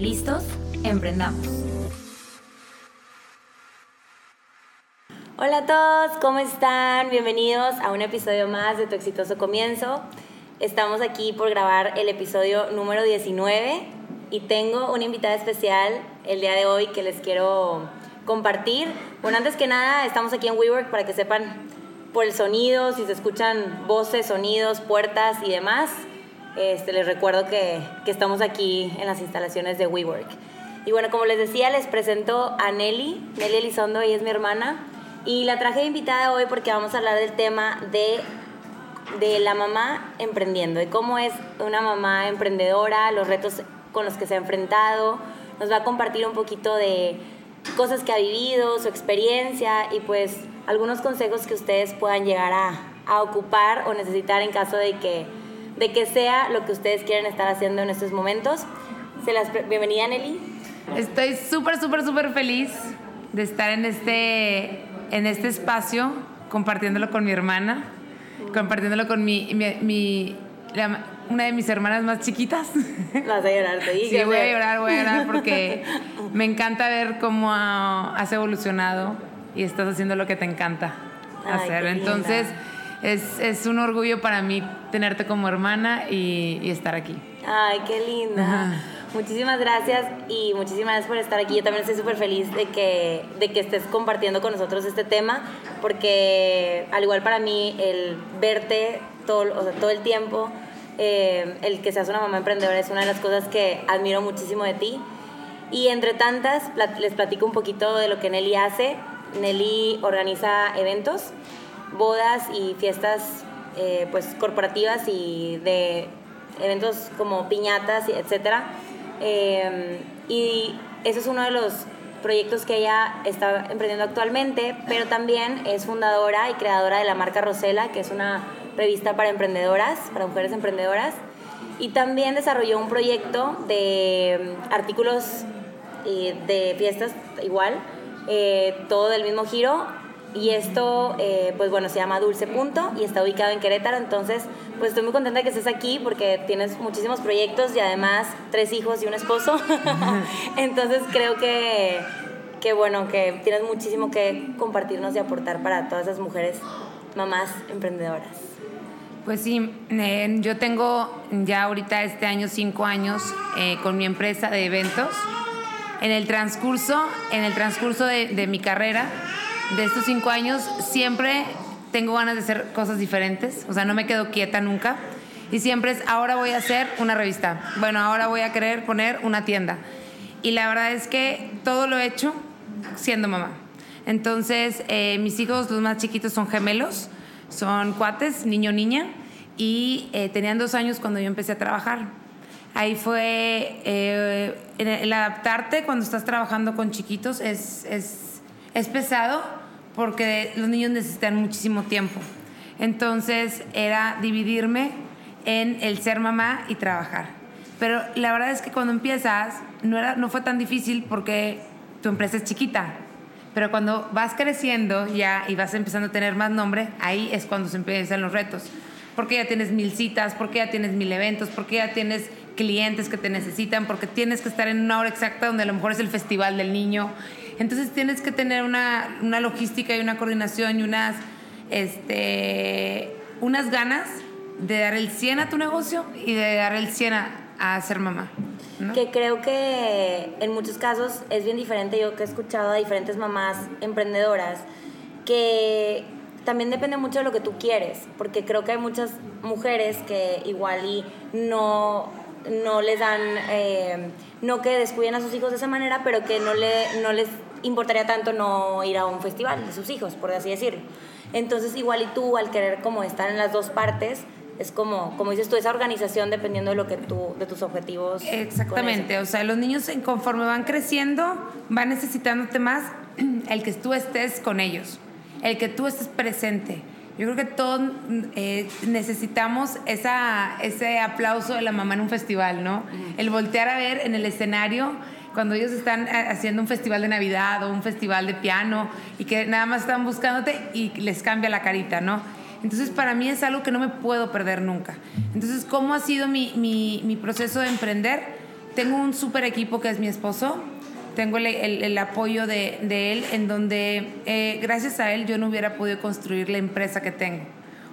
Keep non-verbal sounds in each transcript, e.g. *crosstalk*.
¿Listos? Emprendamos. Hola a todos, ¿cómo están? Bienvenidos a un episodio más de Tu exitoso comienzo. Estamos aquí por grabar el episodio número 19 y tengo una invitada especial el día de hoy que les quiero compartir. Bueno, antes que nada, estamos aquí en WeWork para que sepan por el sonido, si se escuchan voces, sonidos, puertas y demás. Este, les recuerdo que, estamos aquí en las instalaciones de WeWork. Y bueno, como les decía, les presento a Nelly, Nelly Elizondo, ella es mi hermana. Y la traje de invitada hoy porque vamos a hablar del tema de, de la mamá emprendiendo, de cómo es una mamá emprendedora, los retos con los que se ha enfrentado. Nos va a compartir un poquito de cosas que ha vivido, su experiencia y pues algunos consejos que ustedes puedan llegar a ocupar o necesitar en caso de que de que sea lo que ustedes quieren estar haciendo en estos momentos. Se las bienvenida Nelly. Estoy súper, súper, súper feliz de estar en este, en este espacio, compartiéndolo con mi hermana, compartiéndolo con mi, mi, una de mis hermanas más chiquitas. *laughs* Vas a llorar, te Sí, voy a llorar, voy a llorar porque *laughs* me encanta ver cómo has evolucionado y estás haciendo lo que te encanta hacer. Entonces es, es, un orgullo para mí tenerte como hermana y, estar aquí. Ay, qué linda. Muchísimas gracias y muchísimas gracias por estar aquí. Yo también estoy súper feliz de que, de que estés compartiendo con nosotros este tema, porque al igual para mí el verte todo, o sea, todo el tiempo, eh, el que seas una mamá emprendedora es una de las cosas que admiro muchísimo de ti. Y entre tantas, les platico un poquito de lo que Nelly hace. Nelly organiza eventos bodas y fiestas eh, pues corporativas y de eventos como piñatas, etcétera. Em, y eso es uno de los proyectos que ella está emprendiendo actualmente, pero también es fundadora y creadora de la marca Rosela, que es una revista para emprendedoras, para mujeres emprendedoras. Y también desarrolló un proyecto de em, artículos eh, de fiestas igual, eh, todo del mismo giro, y esto, eh, pues bueno, se llama Dulce Punto y está ubicado en Querétaro. Entonces, pues estoy muy contenta que estés aquí porque tienes muchísimos proyectos y además tres hijos y un esposo. *laughs* Entonces, creo que, que, bueno, que tienes muchísimo que compartirnos y aportar para todas esas mujeres, mamás emprendedoras. Pues sí, yo tengo ya ahorita este año cinco años eh, con mi empresa de eventos. En el transcurso, en el transcurso de mi carrera, de estos cinco años siempre tengo ganas de hacer cosas diferentes, o sea, no me quedo quieta nunca. Y siempre es, ahora voy a hacer una revista, bueno, ahora voy a querer poner una tienda. Y la verdad es que todo lo he hecho siendo mamá. Entonces, eh, mis hijos, los más chiquitos, son gemelos, son cuates, niño, niña, y eh, tenían dos años cuando yo empecé a trabajar. Ahí fue eh, el, adaptarte cuando estás trabajando con chiquitos es, es, es pesado, porque los niños necesitan muchísimo tiempo. Entonces era dividirme en el ser mamá y trabajar. Pero la verdad es que cuando empiezas no, era, no fue tan difícil porque tu empresa es chiquita. Pero cuando vas creciendo ya y vas empezando a tener más nombre, ahí es cuando se empiezan los retos. Porque ya tienes mil citas, porque ya tienes mil eventos, porque ya tienes clientes que te necesitan, porque tienes que estar en una hora exacta donde a lo mejor es el festival del niño entonces tienes que tener una, una logística y una coordinación y unas, este, unas ganas de dar el 100 a tu negocio y de dar el 100 a, ser mamá. Que creo que en muchos casos es bien diferente. Yo que he escuchado a diferentes mamás emprendedoras que también depende mucho de lo que tú quieres, porque creo que hay muchas mujeres que igual no, no les dan, eh, no que descuiden a sus hijos de esa manera, pero que no, le, no les importaría tanto no ir a un festival de sus hijos, por así decirlo. Entonces, igual y tú, al querer como estar en las dos partes, es como, como dices tú, esa organización dependiendo de lo que tú, de tus objetivos. Exactamente, o sea, los niños conforme van creciendo, van necesitándote más *clears throat* el que tú estés con ellos, el que tú estés presente. Yo creo que todos eh, necesitamos esa, ese aplauso de la mamá en un festival, ¿no? El voltear a ver en el escenario cuando ellos están eh, haciendo un festival de Navidad o un festival de piano y que nada más están buscándote y les cambia la carita, ¿no? Entonces, para mí es algo que no me puedo perder nunca. Entonces, ¿cómo ha sido mi, mi, mi proceso de emprender? Tengo un súper equipo que es mi esposo. Tengo el, el, apoyo de, de, él, en donde eh, gracias a él yo no hubiera podido construir la empresa que tengo.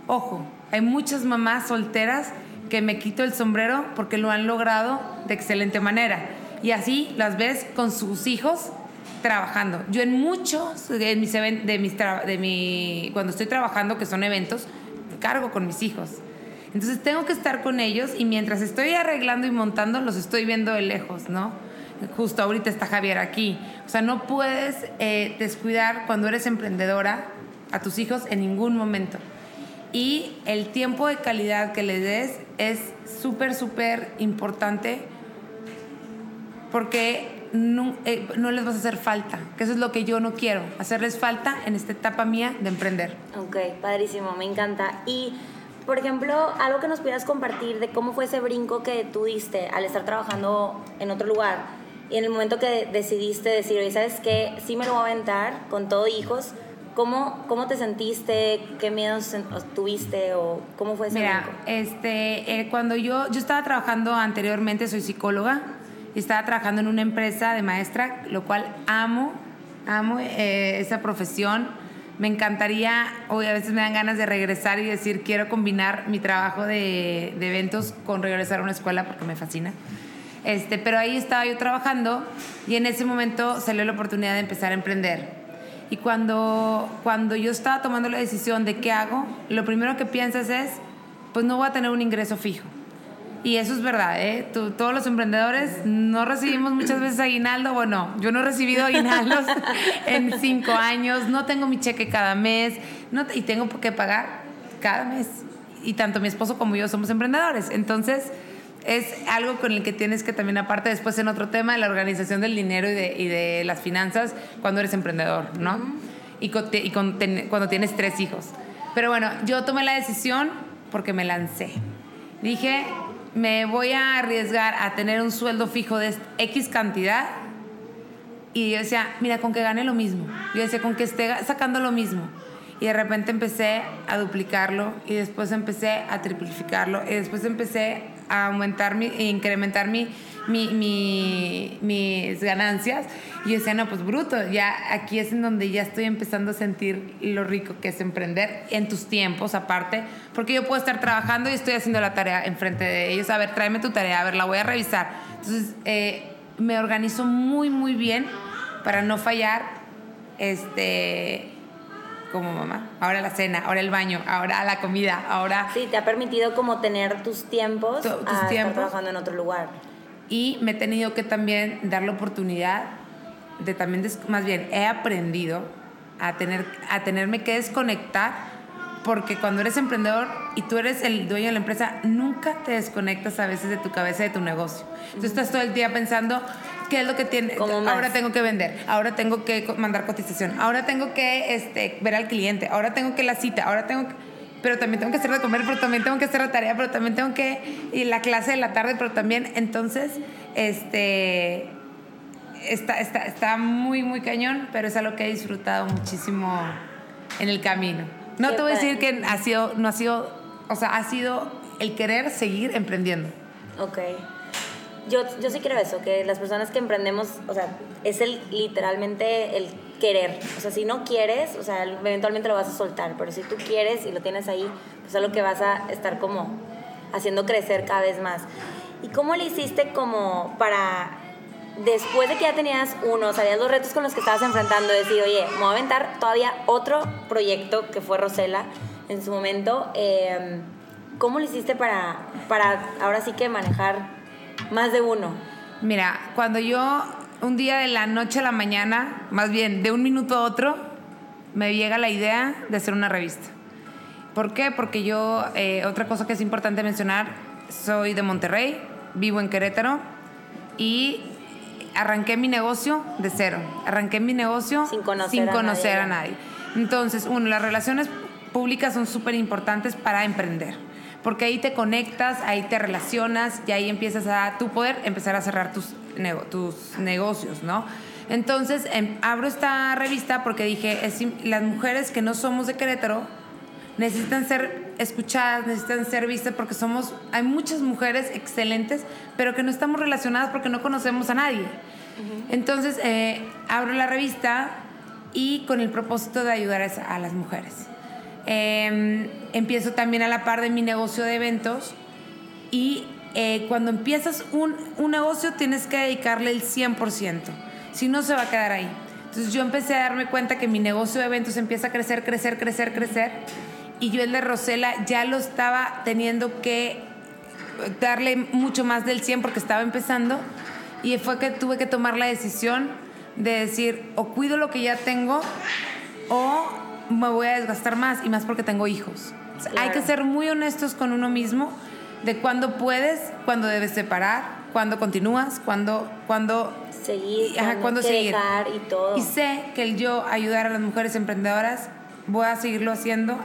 Ojo, hay muchas mamás solteras que me quito el sombrero porque lo han logrado de excelente manera. Y así las ves con sus hijos trabajando. Yo en muchos de mis, de mis cuando estoy trabajando, que son eventos, cargo con mis hijos. Entonces tengo que estar con ellos y mientras estoy arreglando y montando, los estoy viendo de lejos, ¿no? Justo ahorita está Javier aquí. O sea, no puedes eh, descuidar cuando eres emprendedora a tus hijos en ningún momento. Y el tiempo de calidad que les des es súper, súper importante porque eh, no, les vas a hacer falta, que eso es lo que yo no quiero, hacerles falta en esta etapa mía de emprender. Ok, padrísimo, me encanta. Y, por ejemplo, algo que nos pudieras compartir de cómo fue ese brinco que tú diste al estar trabajando en otro lugar y en el momento que decidiste decir, oye, ¿sabes qué? Sí me lo voy a aventar con todo hijos. ¿Cómo, ¿Cómo te sentiste? ¿Qué miedos tuviste? ¿O cómo fue ese Mira, este, eh, cuando yo, yo estaba trabajando anteriormente, soy psicóloga, estaba trabajando en una empresa de maestra, lo cual amo, amo eh, esa profesión. Me encantaría, hoy a veces me dan ganas de regresar y decir, quiero combinar mi trabajo de, de eventos con regresar a una escuela porque me fascina. Este, pero ahí estaba yo trabajando y en ese momento salió la oportunidad de empezar a emprender. Y cuando, cuando yo estaba tomando la decisión de qué hago, lo primero que piensas es, pues no voy a tener un ingreso fijo. Y eso es verdad, ¿eh? todos los emprendedores no recibimos muchas veces aguinaldo. Bueno, yo no he recibido aguinaldos *laughs* en cinco años, no tengo mi cheque cada mes no, y tengo que pagar cada mes. Y tanto mi esposo como yo somos emprendedores. Entonces, es algo con el que tienes que también, aparte, después en otro tema, la organización del dinero y de, y de las finanzas cuando eres emprendedor, ¿no? Y, y cuando tienes tres hijos. Pero bueno, yo tomé la decisión porque me lancé. Dije, me voy a arriesgar a tener un sueldo fijo de X cantidad. Y yo decía, mira, con que gane lo mismo. Yo decía, con que esté sacando lo mismo. Y de repente empecé a duplicarlo y después empecé a triplificarlo y después empecé a aumentar mi, e incrementar mi, mi, mis ganancias. Y yo decía, no, pues bruto, ya aquí es en donde ya estoy empezando a sentir lo rico que es emprender en tus tiempos aparte, porque yo puedo estar trabajando y estoy haciendo la tarea enfrente de ellos. A ver, tráeme tu tarea, a ver, la voy a revisar. Entonces, eh, me organizo muy, muy bien para no fallar. Este como mamá. Ahora la cena, ahora el baño, ahora la comida, ahora... Sí, te ha permitido como tener tus tiempos tus a tiempos. Estar trabajando en otro lugar y me he tenido que también dar la oportunidad de también, más bien, he aprendido a, tener, a tenerme que desconectar porque cuando eres emprendedor y tú eres el dueño de la empresa, nunca te desconectas a veces de tu cabeza, de tu negocio. Entonces estás todo el día pensando, ¿qué es lo que tiene? Ahora tengo que vender, ahora tengo que mandar cotización, ahora tengo que este, ver al cliente, ahora tengo que la cita, ahora tengo que pero también tengo que hacer de comer, pero también tengo que hacer la tarea, pero también tengo que ir la clase de la tarde, pero también, entonces, este, está, está, está muy, muy cañón, pero es algo que he disfrutado muchísimo en el camino. No te voy a decir que ha sido, no ha sido, o sea, ha sido el querer seguir emprendiendo. Ok. Yo, yo sí creo eso, que las personas que emprendemos, o sea, es el literalmente el querer. O sea, si no quieres, o sea, eventualmente lo vas a soltar, pero si tú quieres y lo tienes ahí, pues es lo que vas a estar como haciendo crecer cada vez más. ¿Y cómo le hiciste como para, después de que ya tenías uno, sabías los retos con los que estabas enfrentando, decir, oye, me voy a aventar todavía otro proyecto que fue Rosela en su momento, em, ¿cómo le hiciste para, para ahora sí que manejar más de uno? Mira, cuando yo un día de la noche a la mañana, más bien de un minuto a otro, me llega la idea de hacer una revista. ¿Por qué? Porque yo, eh, otra cosa que es importante mencionar, soy de Monterrey, vivo en Querétaro y arranqué mi negocio de cero. Arranqué mi negocio Sin conocer sin a nadie. a nadie. Entonces, uno, las relaciones públicas son súper importantes para emprender. Porque ahí te conectas, ahí te relacionas y ahí empiezas a tu poder empezar a cerrar tus, nego- tus negocios, ¿no? Entonces, em, abro esta revista porque dije, es las mujeres que no somos de Querétaro necesitan ser escuchadas, necesitan ser vistas porque somos, hay muchas mujeres excelentes, pero que no estamos relacionadas porque no conocemos a nadie. Entonces, eh, abro la revista y con el propósito de ayudar a, las mujeres. Eh, empiezo también a la par de mi negocio de eventos y eh, cuando empiezas un, un negocio tienes que dedicarle el 100%, si no se va a quedar ahí. Entonces yo empecé a darme cuenta que mi negocio de eventos empieza a crecer, crecer, crecer, crecer y yo el de Rosela ya lo estaba teniendo que darle mucho más del 100 porque estaba empezando y fue que tuve que tomar la decisión de decir o cuido lo que ya tengo o me voy a desgastar más y más porque tengo hijos. O sea, Hay Claro. que ser muy honestos con uno mismo de cuándo puedes, cuándo debes separar, cuándo continúas, cuándo, cuándo Seguir, Ajá, ¿cuándo seguir? dejar y todo. y sé que el yo ayudar a las mujeres emprendedoras voy a seguirlo haciendo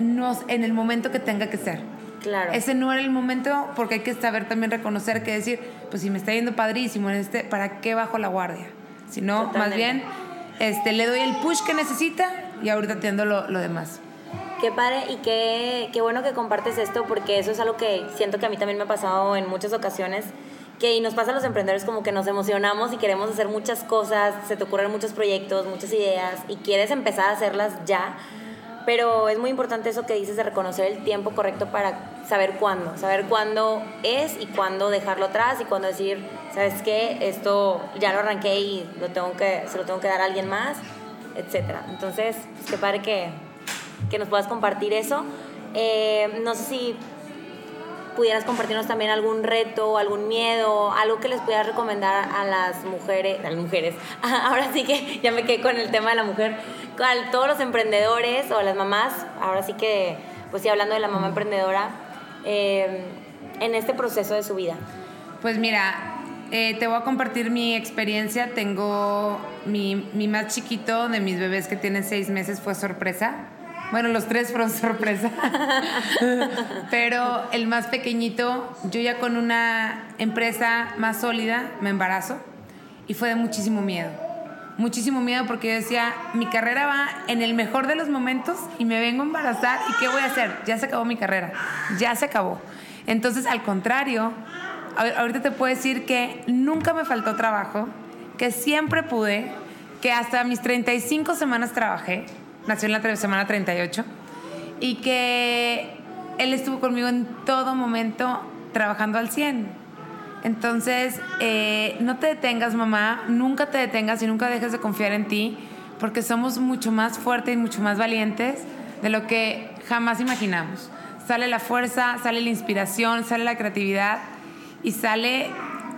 no en el momento que tenga que ser. claro. Ese no era el momento porque hay que saber también reconocer que decir, pues si me está yendo padrísimo en este, ¿para qué bajo la guardia? Si no, más bien este, le doy el push que necesita y ahorita atiendo lo, lo demás. Qué padre y qué, qué bueno que compartes esto porque eso es algo que siento que a mí también me ha pasado en muchas ocasiones que y nos pasa a los emprendedores como que nos emocionamos y queremos hacer muchas cosas, se te ocurren muchos proyectos, muchas ideas y quieres empezar a hacerlas ya, pero es muy importante eso que dices de reconocer el tiempo correcto para saber cuándo, saber cuándo es y cuándo dejarlo atrás y cuándo decir, ¿sabes qué? Esto ya lo arranqué y lo tengo que, se lo tengo que dar a alguien más, etcétera. Entonces, pues, qué padre que, que nos puedas compartir eso. Eh, no sé si pudieras compartirnos también algún reto, algún miedo, algo que les pudieras recomendar a las mujeres, a las mujeres, *laughs* ahora sí que ya me quedé con el tema de la mujer, a todos los emprendedores o a las mamás, ahora sí que, pues sí, hablando de la mamá emprendedora, eh, en este proceso de su vida. Pues mira, eh, te voy a compartir mi experiencia. Tengo mi, mi más chiquito de mis bebés que tienen seis meses fue sorpresa. Bueno, los tres fueron sorpresa. Pero el más pequeñito, yo ya con una empresa más sólida me embarazo y fue de muchísimo miedo. Muchísimo miedo porque yo decía, mi carrera va en el mejor de los momentos y me vengo a embarazar y ¿qué voy a hacer? Ya se acabó mi carrera, ya se acabó. Entonces, al contrario, ahorita te puedo decir que nunca me faltó trabajo, que siempre pude, que hasta mis 35 semanas trabajé, nació en la semana 38, y que él estuvo conmigo en todo momento trabajando al 100. Entonces, eh, no te detengas, mamá, nunca te detengas y nunca dejes de confiar en ti, porque somos mucho más fuertes y mucho más valientes de lo que jamás imaginamos. Sale la fuerza, sale la inspiración, sale la creatividad y sale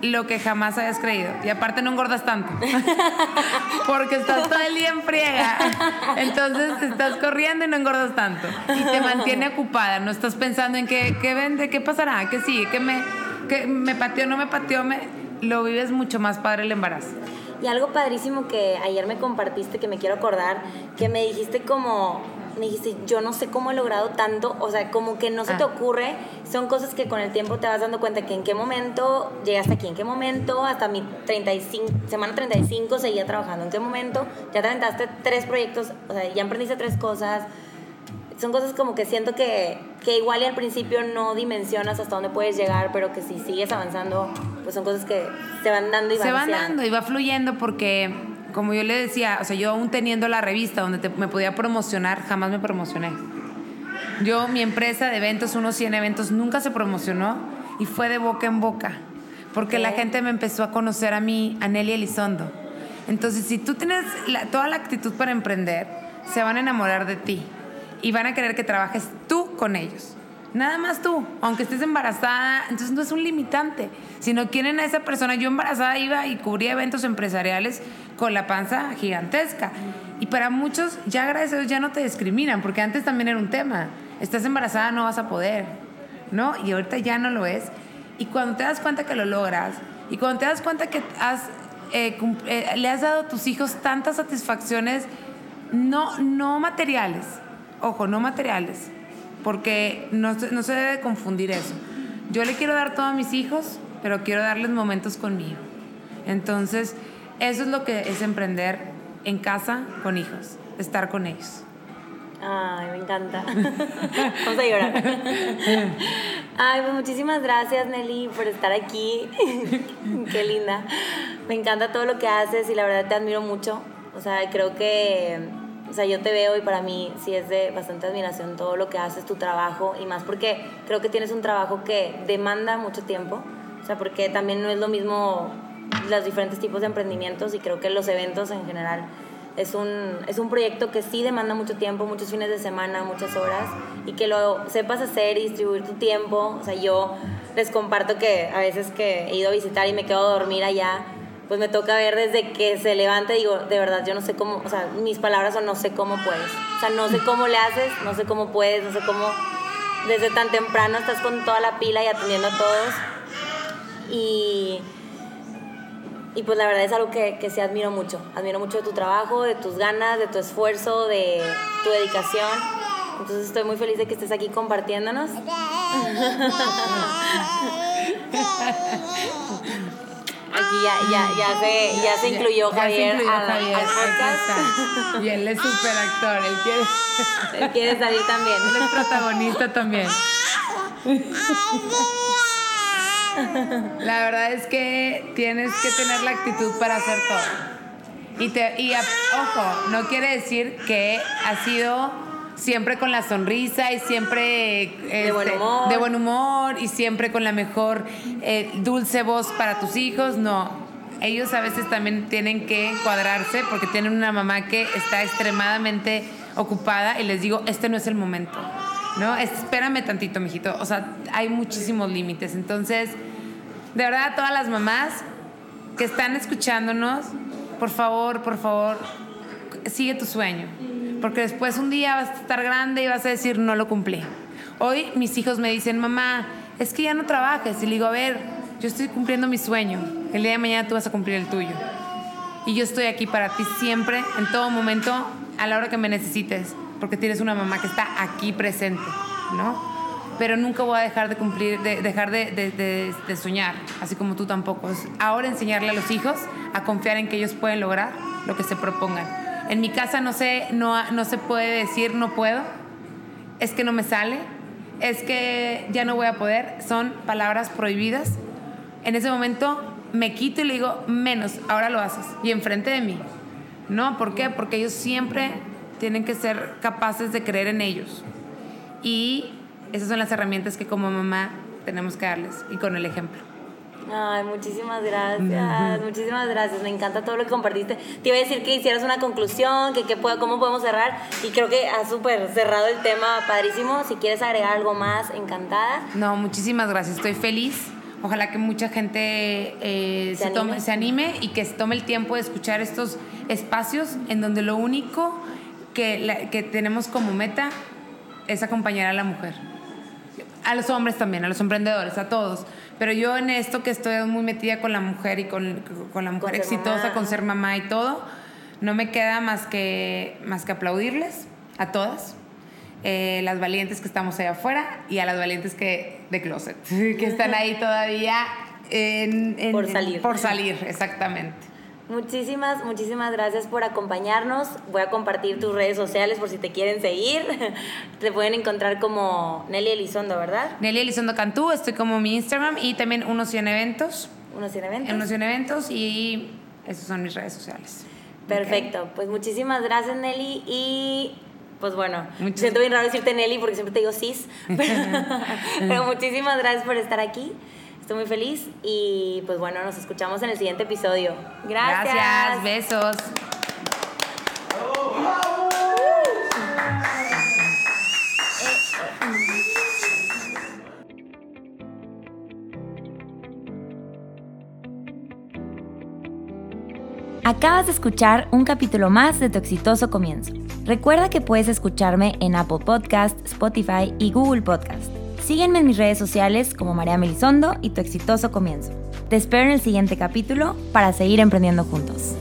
lo que jamás habías creído. Y aparte no engordas tanto, *laughs* porque estás todo el día en friega. Entonces estás corriendo y no engordas tanto. Y te *laughs* mantiene ocupada, no estás pensando en qué, qué vende, qué pasará, qué sigue, qué me, qué me pateó, no me pateó, me, lo vives mucho más padre el embarazo. Y algo padrísimo que ayer me compartiste, que me quiero acordar, que me dijiste como, me dijiste, yo no sé cómo he logrado tanto, o sea, como que no se te Ah. ocurre, son cosas que con el tiempo te vas dando cuenta que en qué momento llegaste aquí, en qué momento, hasta mi 35, semana 35 seguía trabajando, en qué momento ya te aventaste tres proyectos, o sea, ya emprendiste tres cosas, son cosas como que siento que, que igual y al principio no dimensionas hasta dónde puedes llegar, pero que si sigues avanzando, pues son cosas que se van dando y van se van dando y va fluyendo porque, como yo le decía, o sea, yo aún teniendo la revista donde te- me podía promocionar, jamás me promocioné. Yo, mi empresa de eventos, unos 100 eventos, nunca se promocionó y fue de boca en boca, porque la Ok. gente me empezó a conocer a mí, a Nelly Elizondo. Entonces, si tú tienes la- toda la actitud para emprender, se van a enamorar de ti y van a querer que trabajes tú con ellos. Nada más tú, aunque estés embarazada, entonces no es un limitante. Si no quieren a esa persona, yo embarazada iba y cubría eventos empresariales con la panza gigantesca. Y para muchos, ya gracias ya no te discriminan, porque antes también era un tema. estás embarazada no vas a poder, ¿no? Y ahorita ya no lo es. Y cuando te das cuenta que lo logras, y cuando te das cuenta que eh, eh, le has dado a tus hijos tantas satisfacciones, no, no materiales, ojo, no materiales, porque no, no se debe confundir eso. Yo le quiero dar todo a mis hijos, pero quiero darles momentos conmigo. Entonces, eso es lo que es emprender en casa con hijos, estar con ellos. Ay, me encanta. *laughs* Vamos a llorar. Ay, pues muchísimas gracias Nelly por estar aquí. *laughs* Qué linda. Me encanta todo lo que haces y la verdad te admiro mucho. O sea, creo que, o sea, yo te veo y para mí sí es de bastante admiración todo lo que haces, tu trabajo y más porque creo que tienes un trabajo que demanda mucho tiempo. O sea, porque también no es lo mismo los diferentes tipos de emprendimientos y creo que los eventos en general es un, es un proyecto que sí demanda mucho tiempo, muchos fines de semana, muchas horas, y que lo sepas hacer y distribuir tu tiempo. O sea, yo les comparto que a veces que he ido a visitar y me quedo a dormir allá, pues me toca ver desde que se levanta digo, de verdad, yo no sé cómo, o sea, mis palabras son no sé cómo puedes. O sea, no sé cómo le haces, no sé cómo puedes, no sé cómo desde tan temprano estás con toda la pila y atendiendo a todos. Y y pues la verdad es algo que, que sí admiro mucho. Admiro mucho de tu trabajo, de tus ganas, de tu esfuerzo, de tu dedicación. Entonces estoy muy feliz de que estés aquí compartiéndonos. *laughs* Aquí ya, ya, ya, se, ya se incluyó Javier, se Javier al, podcast. Y él es súper actor, él quiere... él quiere salir también. Él es protagonista también. La verdad es que tienes que tener la actitud para hacer todo. Y, te, y ojo, no quiere decir que ha sido siempre con la sonrisa y siempre de, buen este, humor. de, buen humor. y siempre con la mejor eh, dulce voz para tus hijos. No, ellos a veces también tienen que cuadrarse porque tienen una mamá que está extremadamente ocupada y les digo, este no es el momento. ¿no? Espérame tantito, mijito. O sea, hay muchísimos límites. Entonces, de verdad, a todas las mamás que están escuchándonos, por favor, por favor, sigue tu sueño. Porque después un día vas a estar grande y vas a decir, no lo cumplí. Hoy mis hijos me dicen, mamá, es que ya no trabajes. Y le digo, a ver, yo estoy cumpliendo mi sueño. El día de mañana tú vas a cumplir el tuyo. Y yo estoy aquí para ti siempre, en todo momento, a la hora que me necesites porque tienes una mamá que está aquí presente, ¿no? Pero nunca voy a dejar de cumplir, de, dejar de, de, soñar, así como tú tampoco. Ahora enseñarle a los hijos a confiar en que ellos pueden lograr lo que se propongan. En mi casa no, sé, no, no se puede decir no puedo, es que no me sale, es que ya no voy a poder, son palabras prohibidas. En ese momento me quito y le digo, menos, ahora lo haces, y enfrente de mí. ¿No? ¿Por qué? Porque ellos siempre tienen que ser capaces de creer en ellos. Y esas son las herramientas que como mamá tenemos que darles y con el ejemplo. Ay, muchísimas gracias, muchísimas gracias, me encanta todo lo que compartiste. Te iba a decir que hicieras una conclusión, que, que pueda, cómo podemos cerrar, y creo que has súper cerrado el tema, padrísimo. Si quieres agregar algo más, encantada. No, muchísimas gracias, estoy feliz. Ojalá que mucha gente eh, se, Tome, se anime y que se tome el tiempo de escuchar estos espacios en donde lo único que, que tenemos como meta es acompañar a la mujer. A los hombres también, a los emprendedores, a todos. Pero yo en esto que estoy muy metida con la mujer y con, con la mujer exitosa, con ser mamá y todo, no me queda más que, más que aplaudirles a todas. Eh, las valientes que estamos allá afuera y a las valientes que de closet, *laughs* que están ahí todavía en, por salir. Por salir, exactamente. Muchísimas, muchísimas gracias por acompañarnos. Voy a compartir tus redes sociales por si te quieren seguir. *laughs* Te pueden encontrar como Nelly Elizondo, ¿verdad? Nelly Elizondo Cantú, estoy como mi Instagram y también Unos 100 Eventos. Unos 100 Eventos. Unos 100 Eventos y esas son mis redes sociales. Perfecto, pues muchísimas gracias Nelly y pues bueno, siento bien raro decirte Nelly porque siempre te digo cis, *laughs* pero muchísimas gracias por estar aquí. Estoy muy feliz y pues bueno, nos escuchamos en el siguiente episodio. Gracias. Gracias, besos. Acabas de escuchar un capítulo más de Tu exitoso comienzo. Recuerda que puedes escucharme en Apple Podcast, Spotify y Google Podcast. Sígueme en mis redes sociales como María Melisondo y Tu exitoso comienzo. Te espero en el siguiente capítulo para seguir emprendiendo juntos.